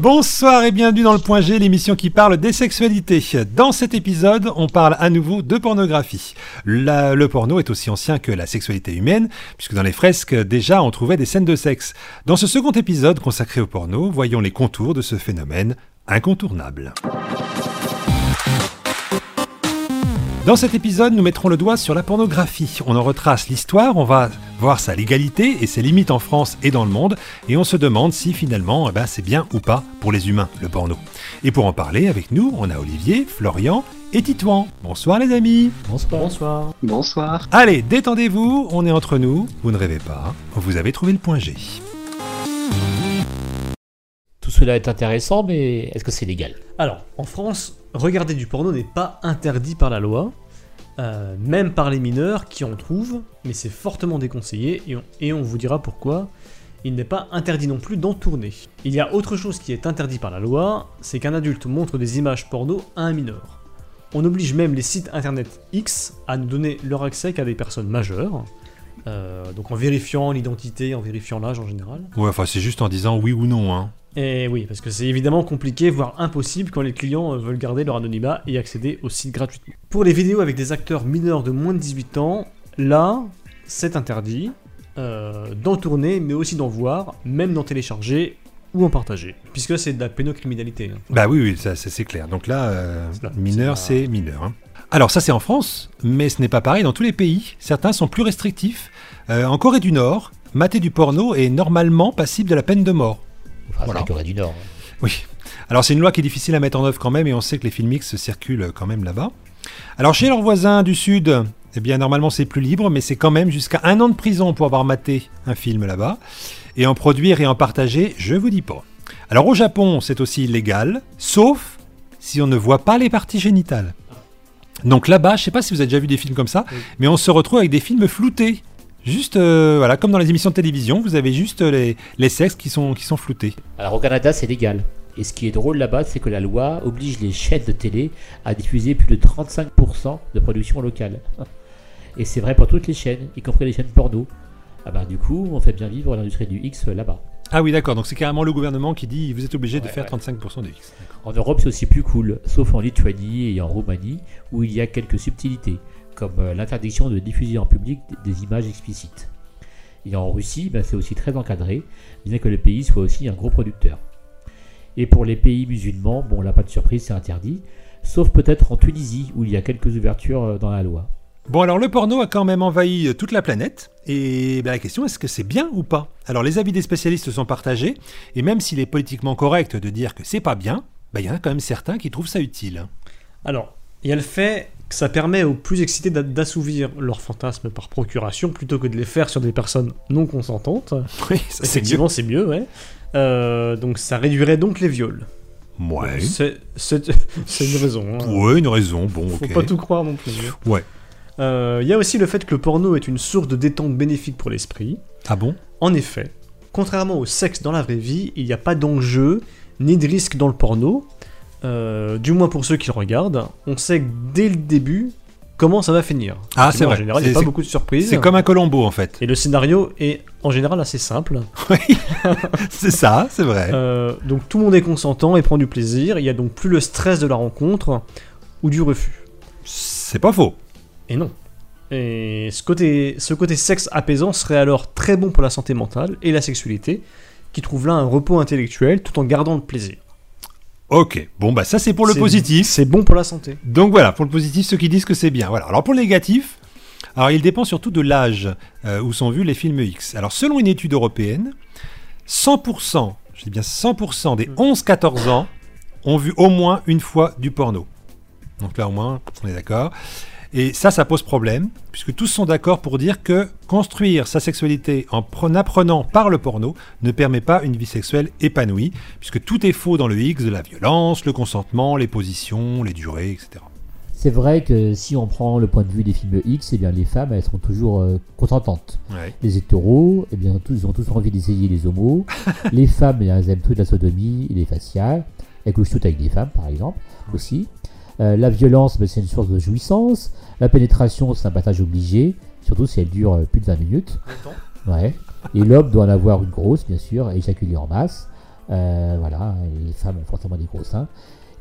Bonsoir et bienvenue dans le Point G, l'émission qui parle des sexualités. Dans cet épisode, on parle à nouveau de pornographie. Le porno est aussi ancien que la sexualité humaine, puisque dans les fresques, déjà, on trouvait des scènes de sexe. Dans ce second épisode consacré au porno, voyons les contours de ce phénomène incontournable. Dans cet épisode, nous mettrons le doigt sur la pornographie. On en retrace l'histoire, on va voir sa légalité et ses limites en France et dans le monde, et on se demande si finalement eh ben, c'est bien ou pas pour les humains, le porno. Et pour en parler avec nous, on a Olivier, Florian et Titouan. Bonsoir les amis Bonsoir. Bonsoir. Bonsoir. Allez, détendez-vous, on est entre nous, vous ne rêvez pas, vous avez trouvé le point G. Tout cela est intéressant, mais est-ce que c'est légal? Alors, en France, regarder du porno n'est pas interdit par la loi, euh, même par les mineurs qui en trouvent, mais c'est fortement déconseillé et on, vous dira pourquoi. Il n'est pas interdit non plus d'en tourner. Il y a autre chose qui est interdit par la loi, c'est qu'un adulte montre des images porno à un mineur. On oblige même les sites internet X à ne donner leur accès qu'à des personnes majeures, euh, donc en vérifiant l'identité, en vérifiant l'âge en général. Ouais, enfin c'est juste en disant oui ou non. Hein. Et oui, parce que c'est évidemment compliqué, voire impossible quand les clients euh, veulent garder leur anonymat et accéder au site gratuitement. Pour les vidéos avec des acteurs mineurs de moins de 18 ans, là, c'est interdit euh, d'en tourner, mais aussi d'en voir, même d'en télécharger ou en partager, puisque c'est de la pénocriminalité. hein. Bah oui, oui, ça, c'est clair. Donc là, euh, là, mineur, c'est c'est mineur. hein. Alors ça, c'est en France, mais ce n'est pas pareil dans tous les pays. Certains sont plus restrictifs. Euh, en Corée du Nord, mater du porno est normalement passible de la peine de mort. Enfin, Voilà. c'est la Corée du Nord. Oui. Alors c'est une loi qui est difficile à mettre en œuvre quand même, et on sait que les films X circulent quand même là-bas. Alors chez leurs voisins du Sud, eh bien normalement c'est plus libre, mais c'est quand même jusqu'à un an de prison pour avoir maté un film là-bas. Et en produire et en partager, je vous dis pas. Alors au Japon, c'est aussi illégal, sauf si on ne voit pas les parties génitales. Donc là-bas, je sais pas si vous avez déjà vu des films comme ça, Oui. mais on se retrouve avec des films floutés. Juste, euh, voilà, comme dans les émissions de télévision, vous avez juste les, les sexes qui sont, qui sont floutés. Alors au Canada, c'est légal. Et ce qui est drôle là-bas, c'est que la loi oblige les chaînes de télé à diffuser plus de 35% de production locale. Et c'est vrai pour toutes les chaînes, y compris les chaînes porno. Ah bah du coup, on fait bien vivre l'industrie du X euh, là-bas. Ah oui, d'accord. Donc c'est carrément le gouvernement qui dit vous êtes obligé de faire ouais. 35% de X. En Europe, c'est aussi plus cool, sauf en Lituanie et en Roumanie, où il y a quelques subtilités, comme euh, l'interdiction de diffuser en public des images explicites. Et en Russie, ben, c'est aussi très encadré, bien que le pays soit aussi un gros producteur. Et pour les pays musulmans, bon là pas de surprise, c'est interdit, sauf peut-être en Tunisie, où il y a quelques ouvertures euh, dans la loi. Bon, alors le porno a quand même envahi euh, toute la planète. Et ben, la question, est-ce que c'est bien ou pas? Alors les avis des spécialistes sont partagés. Et même s'il est politiquement correct de dire que c'est pas bien, ben, il y en a quand même certains qui trouvent ça utile. Alors, il y a le fait que ça permet aux plus excités d'a- d'assouvir leurs fantasmes par procuration plutôt que de les faire sur des personnes non consentantes. Oui, ça. Effectivement, c'est mieux, ouais. Euh, donc ça réduirait donc les viols. Ouais. C'est une raison. hein. Ouais, une raison. Bon, Faut pas tout croire non plus. Ouais. Euh, Il y a aussi le fait que le porno est une source de détente bénéfique pour l'esprit. Ah bon? En effet, contrairement au sexe dans la vraie vie, il n'y a pas d'enjeu ni de risque dans le porno. Euh, du moins pour ceux qui le regardent, on sait que dès le début comment ça va finir. Ah, c'est En vrai. général, il n'y a pas beaucoup de surprises. C'est comme un Colombo en fait. Et le scénario est en général assez simple. Oui, c'est ça, c'est vrai. Euh, donc tout le monde est consentant et prend du plaisir. Il y a donc plus le stress de la rencontre ou du refus. C'est pas faux. Et non. Et ce côté, ce côté sexe apaisant serait alors très bon pour la santé mentale et la sexualité, qui trouve là un repos intellectuel tout en gardant le plaisir. Ok, bon bah ça c'est pour le positif. C'est bon pour la santé. Donc voilà, pour le positif, ceux qui disent que c'est bien. Voilà. Alors pour le négatif, alors il dépend surtout de l'âge euh, où sont vus les films X. Alors selon une étude européenne, 100%, je dis bien 100% des 11-14 ans ont vu au moins une fois du porno. Donc là au moins, on est d'accord. Et ça, ça pose problème, puisque tous sont d'accord pour dire que construire sa sexualité en pre- apprenant par le porno ne permet pas une vie sexuelle épanouie, puisque tout est faux dans le X, de la violence, le consentement, les positions, les durées, etc. C'est vrai que si on prend le point de vue des films X, eh bien les femmes elles sont toujours euh, consentantes. Ouais. Les hétéros, eh bien tous, ils ont tous envie d'essayer les homos. les femmes, elles aiment toute la sodomie et les faciales. Elles couchent toutes avec des femmes, par exemple, aussi. Euh, la violence, ben, c'est une source de jouissance. La pénétration, c'est un passage obligé, surtout si elle dure euh, plus de 20 minutes. Ouais. Et l'homme doit en avoir une grosse, bien sûr, et éjaculer en masse. Euh, voilà, les femmes ont forcément des gros seins.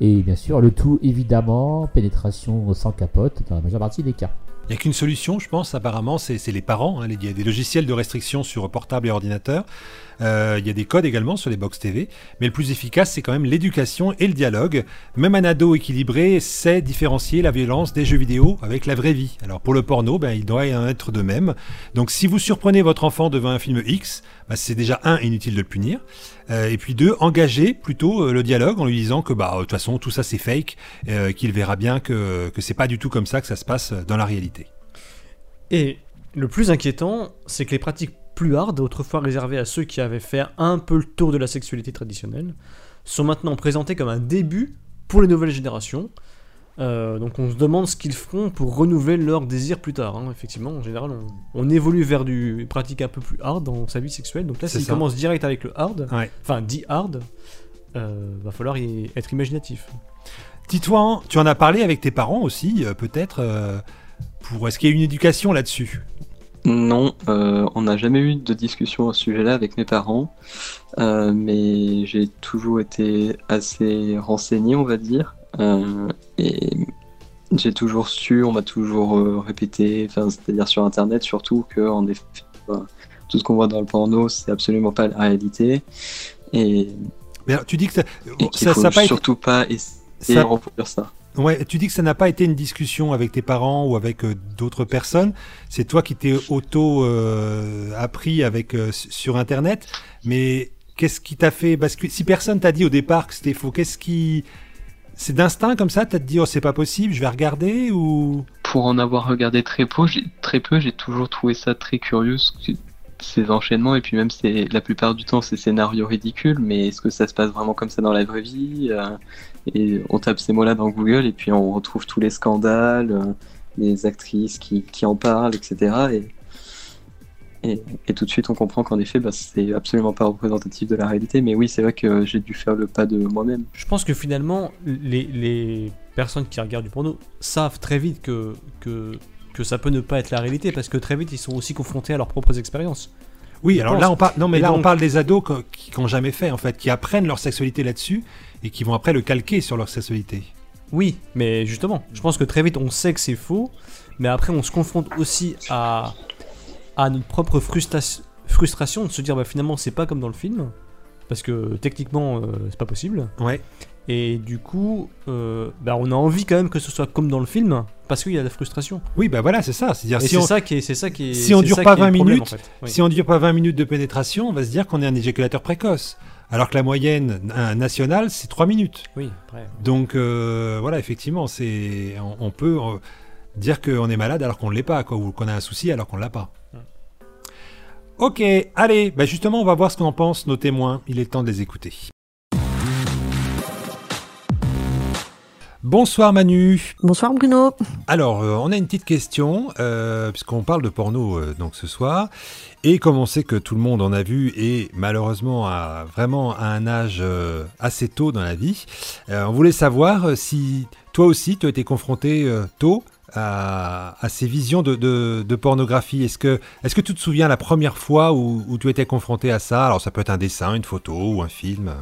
Et bien sûr, le tout, évidemment, pénétration sans capote dans la majeure partie des cas. Il n'y a qu'une solution, je pense, apparemment, c'est les parents. Hein. Il y a des logiciels de restriction sur portable et ordinateur. Euh, il y a des codes également sur les box TV. Mais le plus efficace, c'est quand même l'éducation et le dialogue. Même un ado équilibré sait différencier la violence des jeux vidéo avec la vraie vie. Alors pour le porno, ben, il doit en être de même. Donc si vous surprenez votre enfant devant un film X, ben, c'est déjà un, inutile de le punir. Euh, et puis deux, engagez plutôt euh, le dialogue en lui disant que bah de toute façon tout ça c'est fake, qu'il verra bien que, que c'est pas du tout comme ça que ça se passe dans la réalité. Et le plus inquiétant, c'est que les pratiques plus hard, autrefois réservées à ceux qui avaient fait un peu le tour de la sexualité traditionnelle, sont maintenant présentées comme un début pour les nouvelles générations. Euh, donc on se demande ce qu'ils feront pour renouveler leur désir plus tard. Hein. Effectivement, en général, on, évolue vers du pratique un peu plus hard dans sa vie sexuelle. Donc là, s'il commence direct avec le hard, enfin dit hard, euh, va falloir y être imaginatif. Titouan, tu en as parlé avec tes parents aussi, euh, peut-être euh, pour est-ce qu'il y a une éducation là-dessus? Non, euh, on n'a jamais eu de discussion au sujet-là avec mes parents, euh, mais j'ai toujours été assez renseigné, on va dire, et j'ai toujours su, on m'a toujours répété, c'est-à-dire sur Internet surtout, que en effet, tout ce qu'on voit dans le porno, c'est absolument pas la réalité, et, mais tu dis que ça, ça, faut pas surtout pas essayer de ça. Ouais, tu dis que ça n'a pas été une discussion avec tes parents ou avec euh, d'autres personnes. C'est toi qui t'es auto euh, appris avec euh, sur Internet. Mais qu'est-ce qui t'a fait basculer? Si personne t'a dit au départ que c'était faux, qu'est-ce qui c'est d'instinct comme ça T'as dit oh c'est pas possible, je vais regarder ou? Pour en avoir regardé très peu, très peu, j'ai toujours trouvé ça très curieux ces enchaînements et puis même c'est la plupart du temps ces scénarios ridicules mais est-ce que ça se passe vraiment comme ça dans la vraie vie euh, et on tape ces mots-là dans Google et puis on retrouve tous les scandales euh, les actrices qui, qui, en parlent etc et, et, tout de suite on comprend qu'en effet bah, c'est absolument pas représentatif de la réalité mais oui c'est vrai que j'ai dû faire le pas de moi-même je pense que finalement les, les personnes qui regardent du porno savent très vite que, que que ça peut ne pas être la réalité parce que très vite ils sont aussi confrontés à leurs propres expériences. Oui, alors là on parle non mais là on parle des ados qui n'ont jamais fait en fait, qui apprennent leur sexualité là-dessus et qui vont après le calquer sur leur sexualité. Oui, mais justement, je pense que très vite on sait que c'est faux, mais après on se confronte aussi à à notre propre frustration de se dire bah finalement c'est pas comme dans le film parce que techniquement euh, c'est pas possible. Ouais. Et du coup, euh, bah, on a envie quand même que ce soit comme dans le film, parce qu'il y a de la frustration. Oui, bah voilà, c'est ça. C'est-à-dire si on... ça qui est, c'est ça qui est, si on dure pas 20 minutes, si on dure pas 20 minutes de pénétration, on va se dire qu'on est un éjaculateur précoce. Alors que la moyenne nationale, c'est 3 minutes. Oui, Donc euh, voilà, effectivement, c'est on, peut dire qu'on est malade alors qu'on ne l'est pas, quoi, ou qu'on a un souci alors qu'on ne l'a pas. Ok, allez, bah justement, on va voir ce qu'en pensent nos témoins. Il est temps de les écouter. Bonsoir Manu. Bonsoir Bruno. Alors, euh, on a une petite question, euh, puisqu'on parle de porno euh, donc ce soir. Et comme on sait que tout le monde en a vu, et malheureusement à, vraiment à un âge assez tôt dans la vie, on voulait savoir si toi aussi tu as été confronté tôt à, ces visions de, pornographie. Est-ce que, est que tu te souviens la première fois où, où tu étais confronté à ça? Alors ça peut être un dessin, une photo ou un film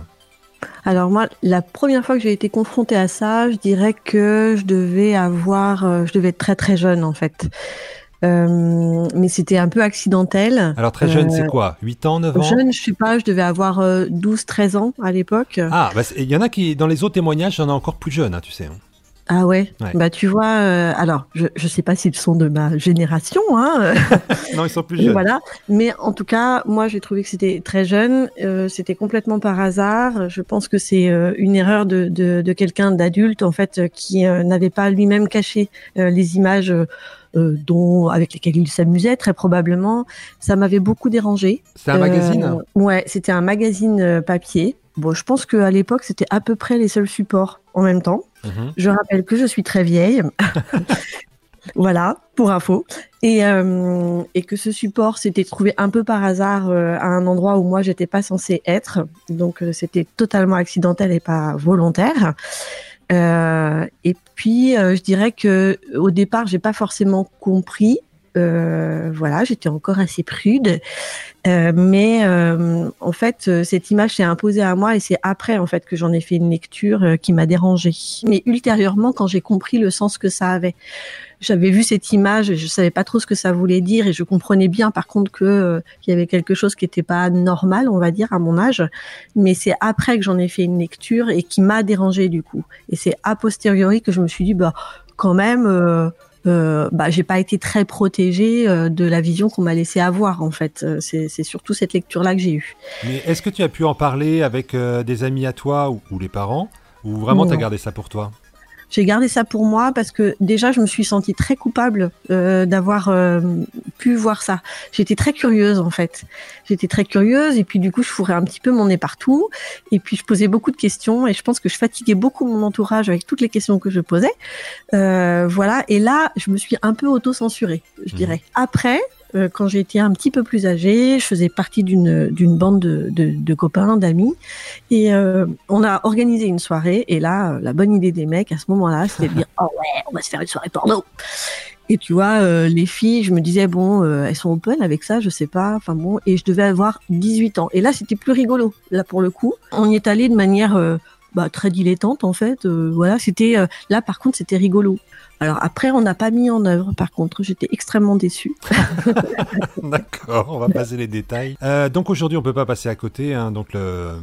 alors moi, la première fois que j'ai été confrontée à ça, je dirais que je devais avoir, euh, je devais être très très jeune en fait. Euh, mais c'était un peu accidentel. Alors très jeune, c'est euh, quoi? 8 ans, 9 ans? Jeune, je sais pas, je devais avoir 12-13 ans à l'époque. Ah, bah, il y en a qui, dans les autres témoignages, j'en ai encore plus jeune, hein, tu sais. Hein. Ah ouais. Bah tu vois, euh, alors je je sais pas s'ils sont de ma génération, hein. non, ils sont plus jeunes. Voilà. Mais en tout cas, moi j'ai trouvé que c'était très jeune. Euh, c'était complètement par hasard. Je pense que c'est euh, une erreur de de, de quelqu'un d'adulte en fait qui n'avait pas lui-même caché les images. dont avec lesquelles il s'amusait très probablement, ça m'avait beaucoup dérangé. C'est un magazine? Ouais, c'était un magazine papier. Bon, je pense qu'à l'époque, c'était à peu près les seuls supports en même temps. Mhm. Je rappelle que je suis très vieille. voilà, pour info. Et, euh, et que ce support s'était trouvé un peu par hasard euh, à un endroit où moi, j'étais pas censée être. Donc, euh, c'était totalement accidentel et pas volontaire. et puis, je dirais que au départ, j'ai pas forcément compris Euh, voilà, j'étais encore assez prude. Euh, mais euh, en fait, cette image s'est imposée à moi et c'est après en fait que j'en ai fait une lecture qui m'a dérangée. Mais ultérieurement, quand j'ai compris le sens que ça avait, j'avais vu cette image, je savais pas trop ce que ça voulait dire et je comprenais bien par contre que qu'il y avait quelque chose qui était pas normal, on va dire à mon âge. Mais c'est après que j'en ai fait une lecture et qui m'a dérangée du coup. Et c'est a posteriori que je me suis dit bah quand même. Euh, bah, j'ai pas été très protégée euh, de la vision qu'on m'a laissé avoir en fait. Euh, c'est surtout cette lecture-là que j'ai eue. Mais est-ce que tu as pu en parler avec euh, des amis à toi ou, ou les parents? Ou vraiment t'as gardé ça pour toi? J'ai gardé ça pour moi parce que déjà je me suis sentie très coupable euh, d'avoir euh, pu voir ça. J'étais très curieuse en fait. J'étais très curieuse et puis du coup je fourrais un petit peu mon nez partout et puis je posais beaucoup de questions et je pense que je fatiguais beaucoup mon entourage avec toutes les questions que je posais. Euh, voilà et là je me suis un peu auto-censurée, je Mhm. dirais. Après euh, quand été un petit peu plus âgée, je faisais partie d'une d'une bande de, de, de copains, d'amis, et euh, on a organisé une soirée. Et là, euh, la bonne idée des mecs à ce moment-là, c'était de dire oh ouais, on va se faire une soirée porno. Et tu vois, euh, les filles, je me disais bon, elles sont open avec ça, je sais pas. Enfin bon, et je devais avoir 18 ans. Et là, c'était plus rigolo. Là, pour le coup, on y est allé de manière bah, très dilettante en fait. Euh, voilà, c'était euh, là par contre, c'était rigolo. Alors après, on n'a pas mis en œuvre. Par contre, j'étais extrêmement déçue. D'accord, on va passer les détails. Euh, donc aujourd'hui, on peut pas passer à côté. hein, donc le...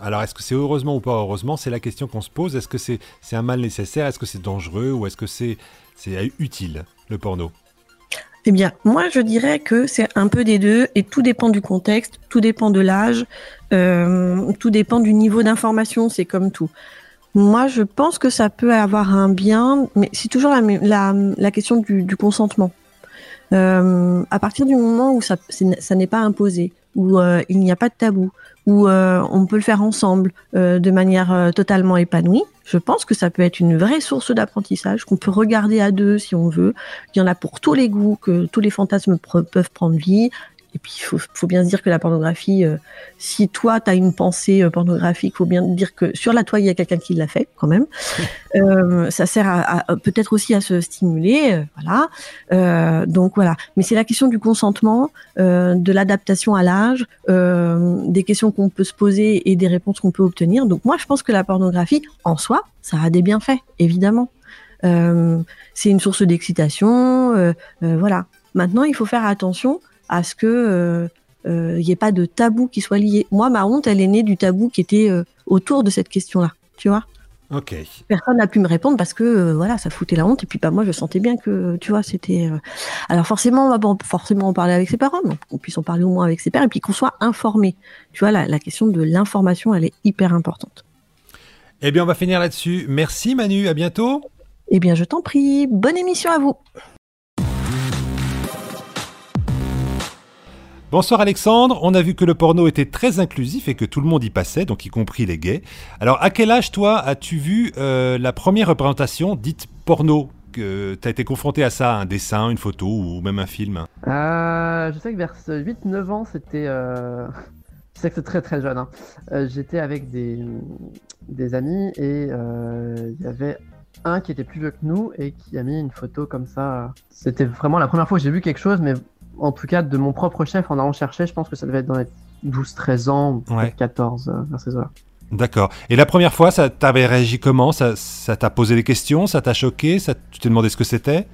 Alors est-ce que c'est heureusement ou pas heureusement? C'est la question qu'on se pose. Est-ce que c'est c'est un mal nécessaire? Est-ce que c'est dangereux? Ou est-ce que c'est c'est utile, le porno? Eh bien, moi, je dirais que c'est un peu des deux, et tout dépend du contexte, tout dépend de l'âge, euh, tout dépend du niveau d'information, c'est comme tout. Moi, je pense que ça peut avoir un bien, mais c'est toujours la, question du, consentement. Euh, à partir du moment où ça n'est pas imposé, où euh, il n'y a pas de tabou, où euh, on peut le faire ensemble euh, de manière totalement épanouie, je pense que ça peut être une vraie source d'apprentissage qu'on peut regarder à deux si on veut. Il y en a pour tous les goûts, que tous les fantasmes peuvent prendre vie. Et puis, il faut, faut bien se dire que la pornographie, euh, si toi, tu as une pensée euh, pornographique, faut bien dire que sur la toile, il y a quelqu'un qui l'a fait quand même. Euh, ça sert à, à- peut-être aussi à se stimuler, euh, voilà. Euh, donc voilà. Mais c'est la question du consentement, euh, de l'adaptation à l'âge, euh, des questions qu'on peut se poser et des réponses qu'on peut obtenir. Donc moi, je pense que la pornographie, en soi, ça a des bienfaits, évidemment. Euh, c'est une source d'excitation, euh, euh, voilà. Maintenant, il faut faire attention à ce que euh, euh, il n'y ait pas de tabou qui soit lié. Moi, ma honte, elle est née du tabou qui était euh, autour de cette question-là. Tu vois Ok. Personne n'a pu me répondre parce que euh, voilà, ça foutait la honte. Et puis, bah, moi, je sentais bien que, tu vois, c'était. euh, Alors, forcément, on va pas forcément en parler avec ses parents, mais qu'on puisse en parler au moins avec ses pères et puis qu'on soit informé. Tu vois, la, la question de l'information, elle est hyper importante. Eh bien, on va finir là-dessus. Merci Manu, à bientôt. Eh bien, je t'en prie. Bonne émission à vous. Bonsoir Alexandre, on a vu que le porno était très inclusif et que tout le monde y passait, donc y compris les gays. Alors à quel âge toi as-tu vu euh, la première représentation dite porno? Que T'as été confronté à ça, un dessin, une photo ou même un film? Euh, je sais que vers 8-9 ans, c'était. euh, Je sais que c'est très très jeune. hein. Euh, J'étais avec des, des amis et euh, il y avait un qui était plus vieux que nous et qui a mis une photo comme ça. C'était vraiment la première fois que j'ai vu quelque chose, mais en tout cas de mon propre chef en allant chercher, je pense que ça devait être dans les 12-13 ans, Ouais. peut-être 14 euh, vers ces heures. D'accord. Et la première fois, ça t'avait réagi comment? Ça t'a posé des questions? Ça t'a choqué? Ça, Tu t'es demandé ce que c'était?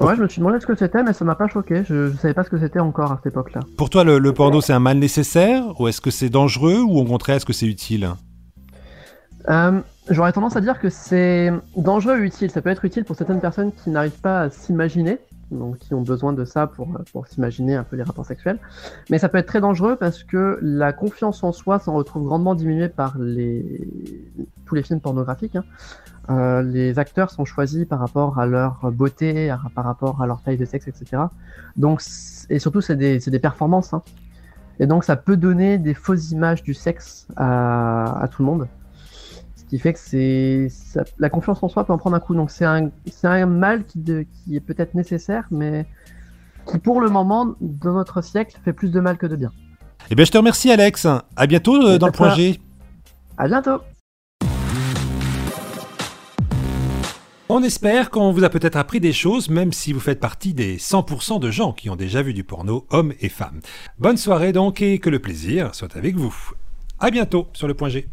Ouais, je me suis demandé ce que c'était, mais ça m'a pas choqué. Je, je savais pas ce que c'était encore à cette époque-là. Pour toi, le, le porno, c'est un mal nécessaire? Ou est-ce que c'est dangereux? Ou au contraire, est-ce que c'est utile? Euh, J'aurais tendance à dire que c'est dangereux et utile. Ça peut être utile pour certaines personnes qui n'arrivent pas à s'imaginer, donc qui ont besoin de ça pour, pour s'imaginer un peu les rapports sexuels. Mais ça peut être très dangereux parce que la confiance en soi s'en retrouve grandement diminuée par les... tous les films pornographiques. hein. Euh, les acteurs sont choisis par rapport à leur beauté, par rapport à leur taille de sexe, etc. Donc, et surtout, c'est des, c'est des performances. hein. Et donc, ça peut donner des fausses images du sexe à tout le monde. Ce qui fait que c'est la confiance en soi peut en prendre un coup. Donc, c'est un, c'est un mal qui, de- qui est peut-être nécessaire, mais qui, pour le moment, dans notre siècle, fait plus de mal que de bien. Eh bien, je te remercie, Alex. À bientôt euh, dans le point G. À bientôt! On espère qu'on vous a peut-être appris des choses, même si vous faites partie des 100% de gens qui ont déjà vu du porno, hommes et femmes. Bonne soirée donc et que le plaisir soit avec vous. À bientôt sur le point G.